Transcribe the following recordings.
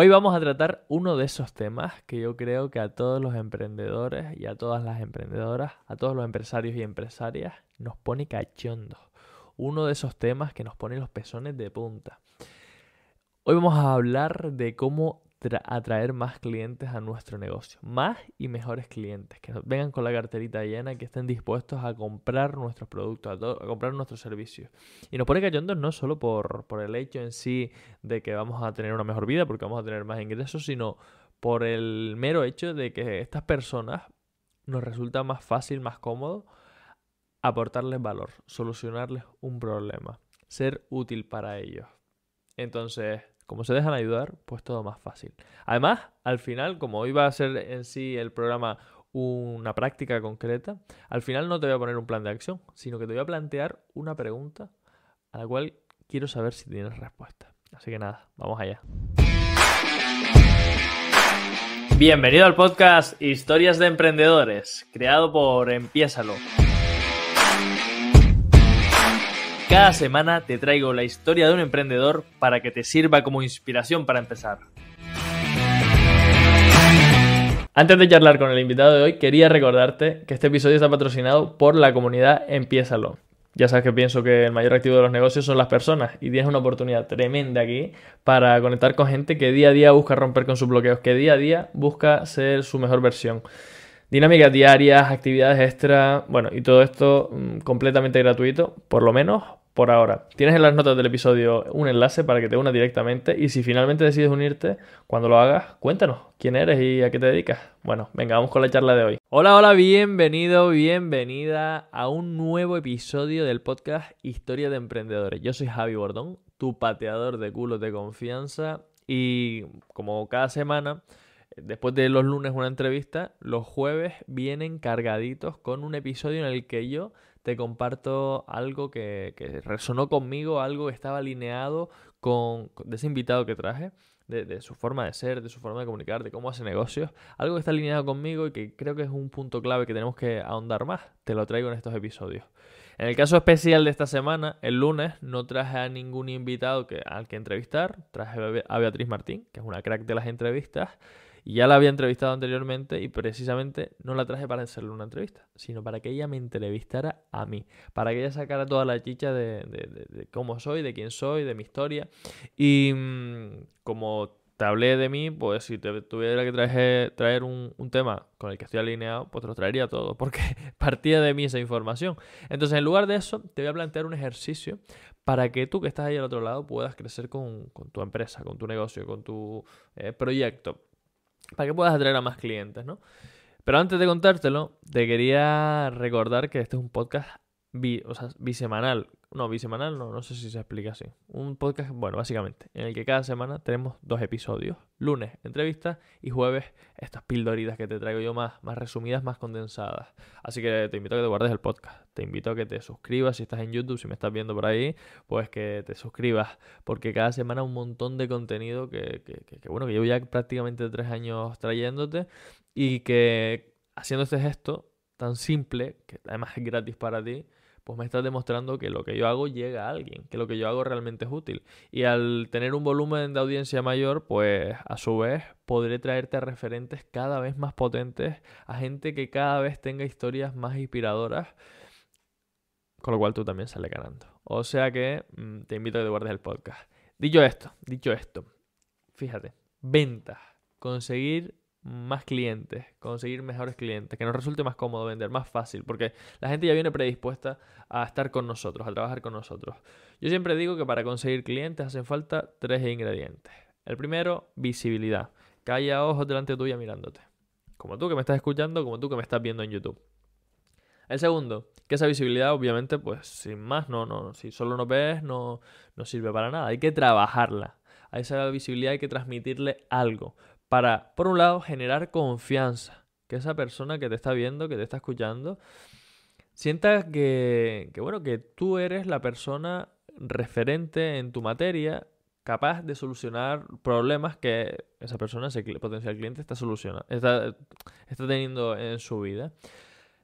Hoy vamos a tratar uno de esos temas que yo creo que a todos los emprendedores y a todas las emprendedoras, a todos los empresarios y empresarias, nos pone cachondos. Uno de esos temas que nos pone los pezones de punta. Hoy vamos a hablar de cómo atraer más clientes a nuestro negocio. Más y mejores clientes. Que vengan con la carterita llena, que estén dispuestos a comprar nuestros productos, a, comprar nuestros servicios. Y nos pone cachondos no solo por, por el hecho en sí de que vamos a tener una mejor vida, porque vamos a tener más ingresos, sino por el mero hecho de que estas personas nos resulta más fácil, más cómodo aportarles valor, solucionarles un problema, ser útil para ellos. Entonces, como se dejan ayudar, pues todo más fácil. Además, al final, como iba a ser en sí el programa una práctica concreta, al final no te voy a poner un plan de acción, sino que te voy a plantear una pregunta a la cual quiero saber si tienes respuesta. Así que nada, vamos allá. Bienvenido al podcast Historias de Emprendedores, creado por Empiésalo cada semana te traigo la historia de un emprendedor para que te sirva como inspiración para empezar. Antes de charlar con el invitado de hoy, quería recordarte que este episodio está patrocinado por la comunidad Empiézalo. Ya sabes que pienso que el mayor activo de los negocios son las personas y tienes una oportunidad tremenda aquí para conectar con gente que día a día busca romper con sus bloqueos, que día a día busca ser su mejor versión. Dinámicas diarias, actividades extra, bueno, y todo esto mm, completamente gratuito, por lo menos por ahora. Tienes en las notas del episodio un enlace para que te unas directamente y si finalmente decides unirte, cuando lo hagas, cuéntanos quién eres y a qué te dedicas. Bueno, venga, vamos con la charla de hoy. Hola, hola, bienvenido, bienvenida a un nuevo episodio del podcast Historia de Emprendedores. Yo soy Javi Bordón, tu pateador de culos de confianza y como cada semana... Después de los lunes una entrevista, los jueves vienen cargaditos con un episodio en el que yo te comparto algo que, resonó conmigo, algo que estaba alineado con, ese invitado que traje, de, su forma de ser, de su forma de comunicar, de cómo hace negocios, algo que está alineado conmigo y que creo que es un punto clave que tenemos que ahondar más, te lo traigo en estos episodios. En el caso especial de esta semana, el lunes, no traje a ningún invitado que, al que entrevistar, traje a Beatriz Martín, que es una crack de las entrevistas, ya la había entrevistado anteriormente y precisamente no la traje para hacerle una entrevista, sino para que ella me entrevistara a mí, para que ella sacara toda la chicha de, cómo soy, de quién soy, de mi historia. Y mm, como te hablé de mí, pues si te tuviera que traer, un, tema con el que estoy alineado, pues te lo traería todo, porque partía de mí esa información. Entonces, en lugar de eso, te voy a plantear un ejercicio para que tú que estás ahí al otro lado puedas crecer con, tu empresa, con tu negocio, con tu eh, proyecto para que puedas atraer a más clientes, ¿no? Pero antes de contártelo, te quería recordar que este es un podcast o sea, bisemanal. No, bisemanal no, no sé si se explica así. Un podcast, bueno, básicamente, en el que cada semana tenemos dos episodios. Lunes, entrevistas y jueves, estas pildoritas que te traigo yo más, más resumidas, más condensadas. Así que te invito a que te guardes el podcast. Te invito a que te suscribas si estás en YouTube, si me estás viendo por ahí, pues que te suscribas. Porque cada semana un montón de contenido que, que, que, bueno, que llevo ya prácticamente tres años trayéndote y que haciendo este gesto tan simple, que además es gratis para ti, pues me estás demostrando que lo que yo hago llega a alguien, que lo que yo hago realmente es útil. Y al tener un volumen de audiencia mayor, pues a su vez podré traerte a referentes cada vez más potentes, a gente que cada vez tenga historias más inspiradoras, con lo cual tú también sales ganando. O sea que mm, te invito a que te guardes el podcast. Dicho esto, dicho esto, fíjate, ventas, conseguir más clientes, conseguir mejores clientes, que nos resulte más cómodo vender, más fácil, porque la gente ya viene predispuesta a estar con nosotros, a trabajar con nosotros. Yo siempre digo que para conseguir clientes hacen falta tres ingredientes. El primero, visibilidad, que haya ojos delante tuya mirándote, como tú que me estás escuchando, como tú que me estás viendo en YouTube. El segundo, que esa visibilidad obviamente, pues sin más, no, no, si solo nos ves no, no sirve para nada, hay que trabajarla. A esa visibilidad hay que transmitirle algo para, por un lado, generar confianza. Que esa persona que te está viendo, que te está escuchando, sienta que, bueno, que tú eres la persona referente en tu materia, capaz de solucionar problemas que esa persona, ese potencial cliente, está, solucionando, está, está teniendo en su vida.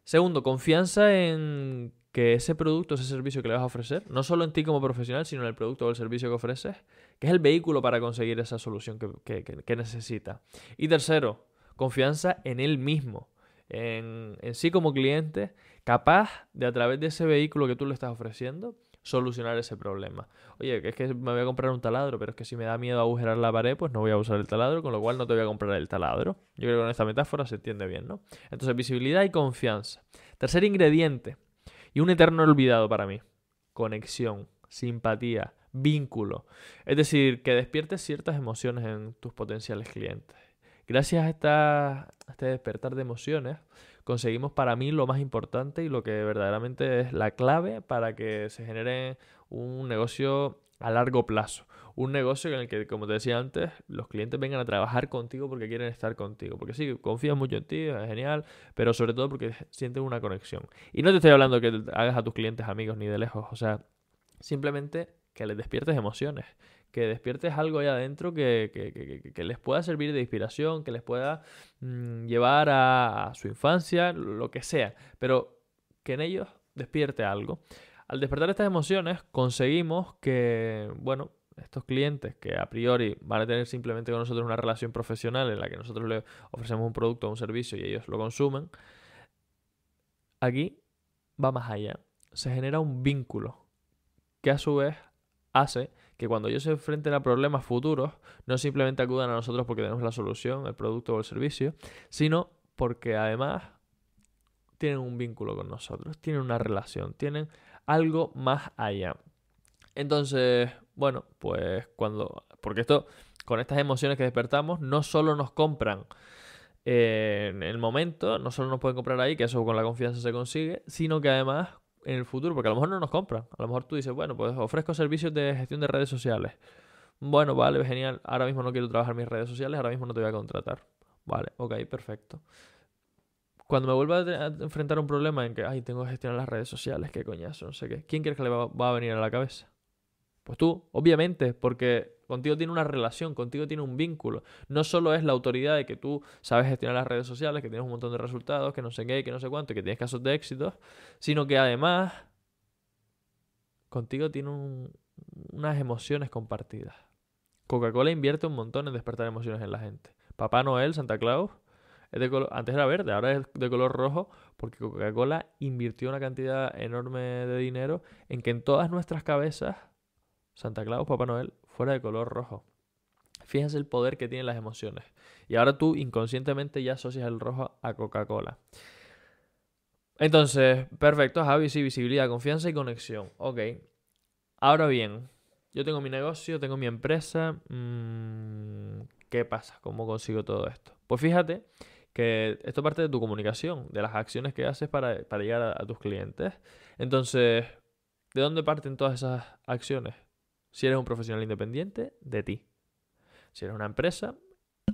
Segundo, confianza en que ese producto, ese servicio que le vas a ofrecer, no solo en ti como profesional, sino en el producto o el servicio que ofreces, que es el vehículo para conseguir esa solución que, que necesita. Y tercero, confianza en él mismo, en, en sí como cliente, capaz de a través de ese vehículo que tú le estás ofreciendo, solucionar ese problema. Oye, es que me voy a comprar un taladro, pero es que si me da miedo agujerar la pared, pues no voy a usar el taladro, con lo cual no te voy a comprar el taladro. Yo creo que con esta metáfora se entiende bien, ¿no? Entonces, visibilidad y confianza. Tercer ingrediente, y un eterno olvidado para mí, conexión, simpatía, vínculo. Es decir, que despiertes ciertas emociones en tus potenciales clientes. Gracias a, esta, a este despertar de emociones, conseguimos para mí lo más importante y lo que verdaderamente es la clave para que se genere un negocio a largo plazo. Un negocio en el que, como te decía antes, los clientes vengan a trabajar contigo porque quieren estar contigo. Porque sí, confían mucho en ti, es genial, pero sobre todo porque sienten una conexión. Y no te estoy hablando que hagas a tus clientes amigos ni de lejos, o sea, simplemente que les despiertes emociones, que despiertes algo ahí adentro que, les pueda servir de inspiración, que les pueda mm, llevar a, su infancia, lo que sea, pero que en ellos despierte algo. Al despertar estas emociones conseguimos que, bueno, estos clientes que a priori van a tener simplemente con nosotros una relación profesional en la que nosotros les ofrecemos un producto o un servicio y ellos lo consumen, aquí va más allá. Se genera un vínculo que a su vez hace que cuando ellos se enfrenten a problemas futuros, no simplemente acudan a nosotros porque tenemos la solución, el producto o el servicio, sino porque además tienen un vínculo con nosotros, tienen una relación, tienen algo más allá. Entonces, bueno, pues cuando... Porque esto, con estas emociones que despertamos, no solo nos compran en el momento, no solo nos pueden comprar ahí, que eso con la confianza se consigue, sino que además en el futuro, porque a lo mejor no nos compran. A lo mejor tú dices, bueno, pues ofrezco servicios de gestión de redes sociales. Bueno, vale, genial. Ahora mismo no quiero trabajar mis redes sociales, ahora mismo no te voy a contratar. Vale, ok, perfecto. Cuando me vuelva a, enfrentar un problema en que, ay, tengo que gestionar las redes sociales, qué coñazo, no sé qué. ¿Quién crees que le va a venir a la cabeza? Pues tú, obviamente, porque contigo tiene una relación, contigo tiene un vínculo. No solo es la autoridad de que tú sabes gestionar las redes sociales, que tienes un montón de resultados, que no sé qué, que no sé cuánto, que tienes casos de éxito, sino que además contigo tiene unas emociones compartidas. Coca-Cola invierte un montón en despertar emociones en la gente. Papá Noel, Santa Claus, antes era verde, ahora es de color rojo, porque Coca-Cola invirtió una cantidad enorme de dinero en que en todas nuestras cabezas Santa Claus, Papá Noel, fuera de color rojo. Fíjense el poder que tienen las emociones. Y ahora tú inconscientemente ya asocias el rojo a Coca-Cola. Entonces, perfecto, Javi, sí, visibilidad, confianza y conexión. Ok. Ahora bien, yo tengo mi negocio, tengo mi empresa. Mm, ¿Qué pasa? ¿Cómo consigo todo esto? Pues fíjate que esto parte de tu comunicación, de las acciones que haces para, llegar a tus clientes. Entonces, ¿de dónde parten todas esas acciones? Si eres un profesional independiente, de ti. Si eres una empresa,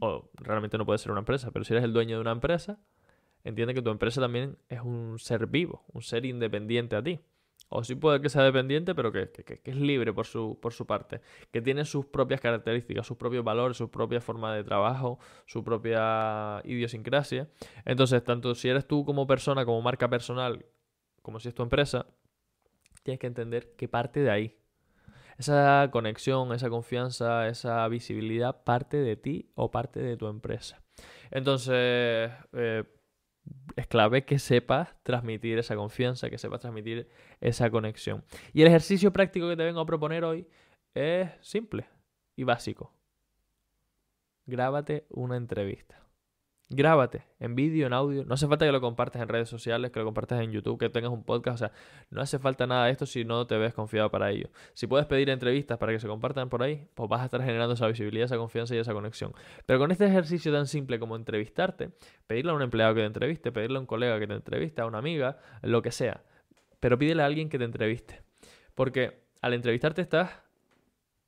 o realmente no puede ser una empresa, pero si eres el dueño de una empresa, entiende que tu empresa también es un ser vivo, un ser independiente a ti. O sí puede que sea dependiente, pero que, es libre por su, por su parte, que tiene sus propias características, sus propios valores, su propia forma de trabajo, su propia idiosincrasia. Entonces, tanto si eres tú como persona, como marca personal, como si es tu empresa, tienes que entender que parte de ahí, esa conexión, esa confianza, esa visibilidad parte de ti o parte de tu empresa. Entonces, eh, es clave que sepas transmitir esa confianza, que sepas transmitir esa conexión. Y el ejercicio práctico que te vengo a proponer hoy es simple y básico. Grábate una entrevista. Grábate en vídeo, en audio. No hace falta que lo compartas en redes sociales, que lo compartas en YouTube, que tengas un podcast. O sea, no hace falta nada de esto si no te ves confiado para ello. Si puedes pedir entrevistas para que se compartan por ahí, pues vas a estar generando esa visibilidad, esa confianza y esa conexión. Pero con este ejercicio tan simple como entrevistarte, pedirle a un empleado que te entreviste, pedirle a un colega que te entreviste, a una amiga, lo que sea. Pero pídele a alguien que te entreviste. Porque al entrevistarte estás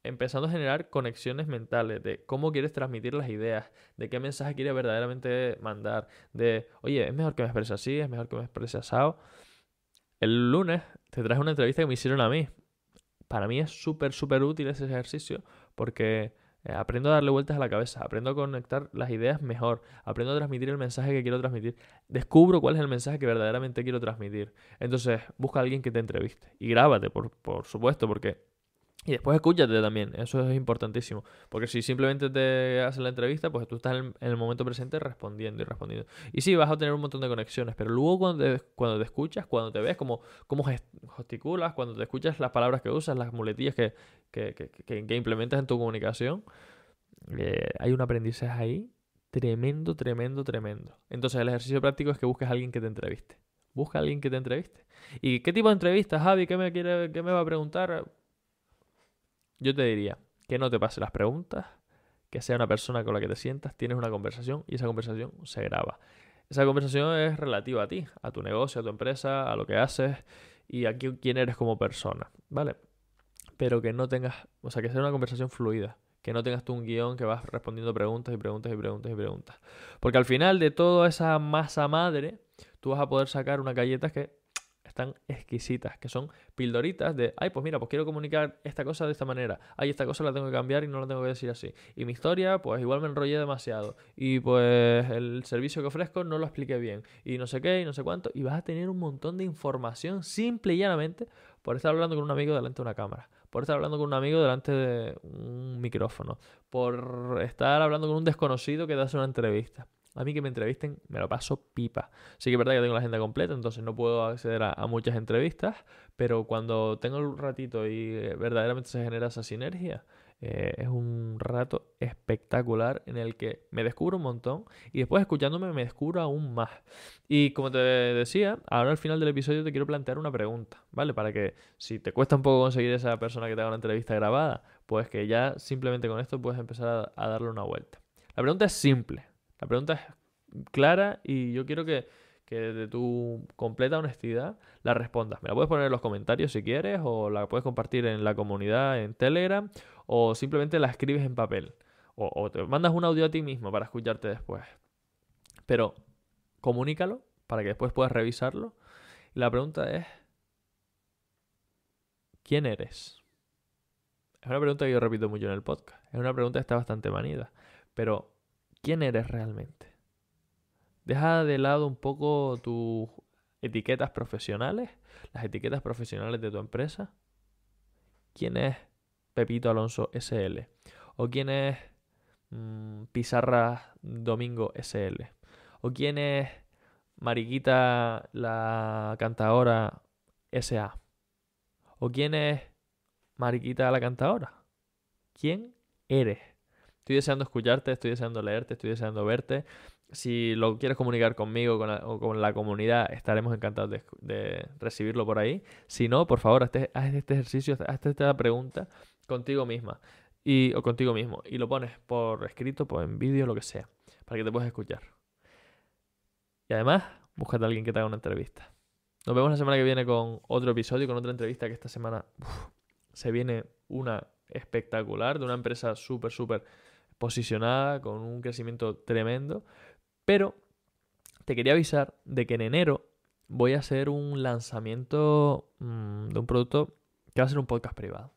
empezando a generar conexiones mentales de cómo quieres transmitir las ideas, de qué mensaje quieres verdaderamente mandar, de, oye, es mejor que me exprese así, es mejor que me exprese asado. El lunes te traje una entrevista que me hicieron a mí. Para mí es súper, súper útil ese ejercicio porque Eh, aprendo a darle vueltas a la cabeza, aprendo a conectar las ideas mejor, aprendo a transmitir el mensaje que quiero transmitir, descubro cuál es el mensaje que verdaderamente quiero transmitir. Entonces, busca a alguien que te entreviste y grábate, por, por supuesto, porque y después escúchate también, eso es importantísimo. Porque si simplemente te haces la entrevista, pues tú estás en el, momento presente respondiendo y respondiendo. Y sí, vas a tener un montón de conexiones, pero luego cuando te, cuando te escuchas, cuando te ves, cómo, cómo gesticulas, cuando te escuchas las palabras que usas, las muletillas que, que, que, que implementas en tu comunicación, eh, hay un aprendizaje ahí tremendo, tremendo, tremendo. Entonces el ejercicio práctico es que busques a alguien que te entreviste. Busca a alguien que te entreviste. ¿Y qué tipo de entrevista, Javi? ¿Qué me, quiere, qué me va a preguntar? Yo te diría que no te pase las preguntas, que sea una persona con la que te sientas, tienes una conversación y esa conversación se graba. Esa conversación es relativa a ti, a tu negocio, a tu empresa, a lo que haces y a quién eres como persona, ¿vale? Pero que no tengas, o sea, que sea una conversación fluida, que no tengas tú un guion que vas respondiendo preguntas y preguntas y preguntas y preguntas. Porque al final de toda esa masa madre, tú vas a poder sacar una galleta que están exquisitas, que son pildoritas de, ay, pues mira, pues quiero comunicar esta cosa de esta manera, ay, esta cosa la tengo que cambiar y no la tengo que decir así. Y mi historia, pues igual me enrollé demasiado. Y pues el servicio que ofrezco no lo expliqué bien. Y no sé qué, y no sé cuánto. Y vas a tener un montón de información simple y llanamente por estar hablando con un amigo delante de una cámara, por estar hablando con un amigo delante de un micrófono, por estar hablando con un desconocido que te hace una entrevista. A mí que me entrevisten me lo paso pipa. Sí que es verdad que tengo la agenda completa, entonces no puedo acceder a, muchas entrevistas, pero cuando tengo un ratito y eh, verdaderamente se genera esa sinergia, eh, es un rato espectacular en el que me descubro un montón y después escuchándome me descubro aún más. Y como te decía, ahora al final del episodio te quiero plantear una pregunta, ¿vale? Para que si te cuesta un poco conseguir esa persona que te haga una entrevista grabada, pues que ya simplemente con esto puedes empezar a darle una vuelta. La pregunta es simple, la pregunta es clara y yo quiero que, de tu completa honestidad la respondas. Me la puedes poner en los comentarios si quieres o la puedes compartir en la comunidad en Telegram o simplemente la escribes en papel o, te mandas un audio a ti mismo para escucharte después. Pero comunícalo para que después puedas revisarlo. La pregunta es, ¿quién eres? Es una pregunta que yo repito mucho en el podcast. Es una pregunta que está bastante manida. Pero quién eres realmente. Deja de lado un poco tus etiquetas profesionales, las etiquetas profesionales de tu empresa. ¿Quién es Pepito Alonso SL? ¿O quién es mm, Pizarra Domingo SL? ¿O quién es Mariquita la cantadora SA? ¿O quién es Mariquita la cantadora? ¿Quién eres? Estoy deseando escucharte, estoy deseando leerte, estoy deseando verte. Si lo quieres comunicar conmigo o con la comunidad, estaremos encantados de, recibirlo por ahí. Si no, por favor, haz este ejercicio, haz esta pregunta contigo misma y, o contigo mismo y lo pones por escrito, por en vídeo, lo que sea, para que te puedas escuchar. Y además, búscate a alguien que te haga una entrevista. Nos vemos la semana que viene con otro episodio, con otra entrevista que esta semana se viene una espectacular de una empresa súper, súper posicionada, con un crecimiento tremendo. Pero te quería avisar de que en enero voy a hacer un lanzamiento mm, de un producto que va a ser un podcast privado.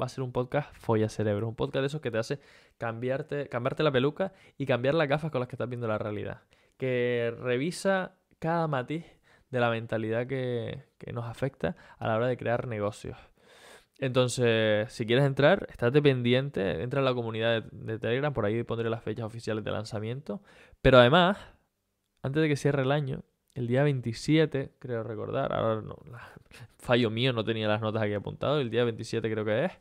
Va a ser un podcast folla cerebro, un podcast de esos que te hace cambiarte, cambiarte la peluca y cambiar las gafas con las que estás viendo la realidad. Que revisa cada matiz de la mentalidad que, que nos afecta a la hora de crear negocios. Entonces, si quieres entrar, estate pendiente, entra a la comunidad de, Telegram, por ahí pondré las fechas oficiales de lanzamiento. Pero además, antes de que cierre el año, el día 27, creo recordar, ahora no, fallo mío, no tenía las notas aquí apuntado, el día 27 creo que es,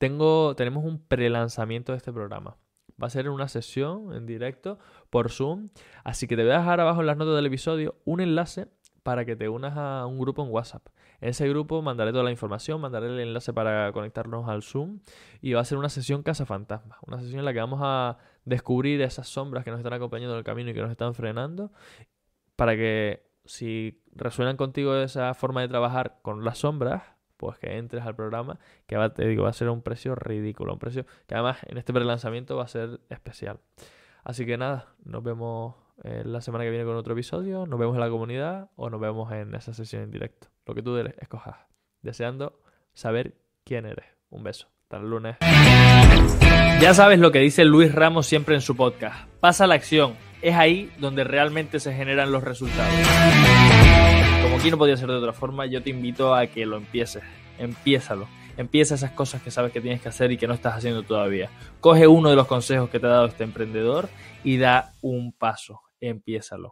tengo, tenemos un pre-lanzamiento de este programa. Va a ser una sesión en directo por Zoom, así que te voy a dejar abajo en las notas del episodio un enlace para que te unas a un grupo en WhatsApp. En ese grupo mandaré toda la información, mandaré el enlace para conectarnos al Zoom y va a ser una sesión Casa Fantasma, una sesión en la que vamos a descubrir esas sombras que nos están acompañando en el camino y que nos están frenando para que si resuenan contigo esa forma de trabajar con las sombras, pues que entres al programa, que va, te digo, va a ser un precio ridículo, un precio que además en este pre-lanzamiento va a ser especial. Así que nada, nos vemos eh, la semana que viene con otro episodio, nos vemos en la comunidad o nos vemos en esa sesión en directo. Lo que tú escojas. Deseando saber quién eres. Un beso. Hasta el lunes. Ya sabes lo que dice Luis Ramos siempre en su podcast. Pasa la acción. Es ahí donde realmente se generan los resultados. Como aquí no podía ser de otra forma, yo te invito a que lo empieces. Empiézalo. Empieza esas cosas que sabes que tienes que hacer y que no estás haciendo todavía. Coge uno de los consejos que te ha dado este emprendedor y da un paso. Empiézalo.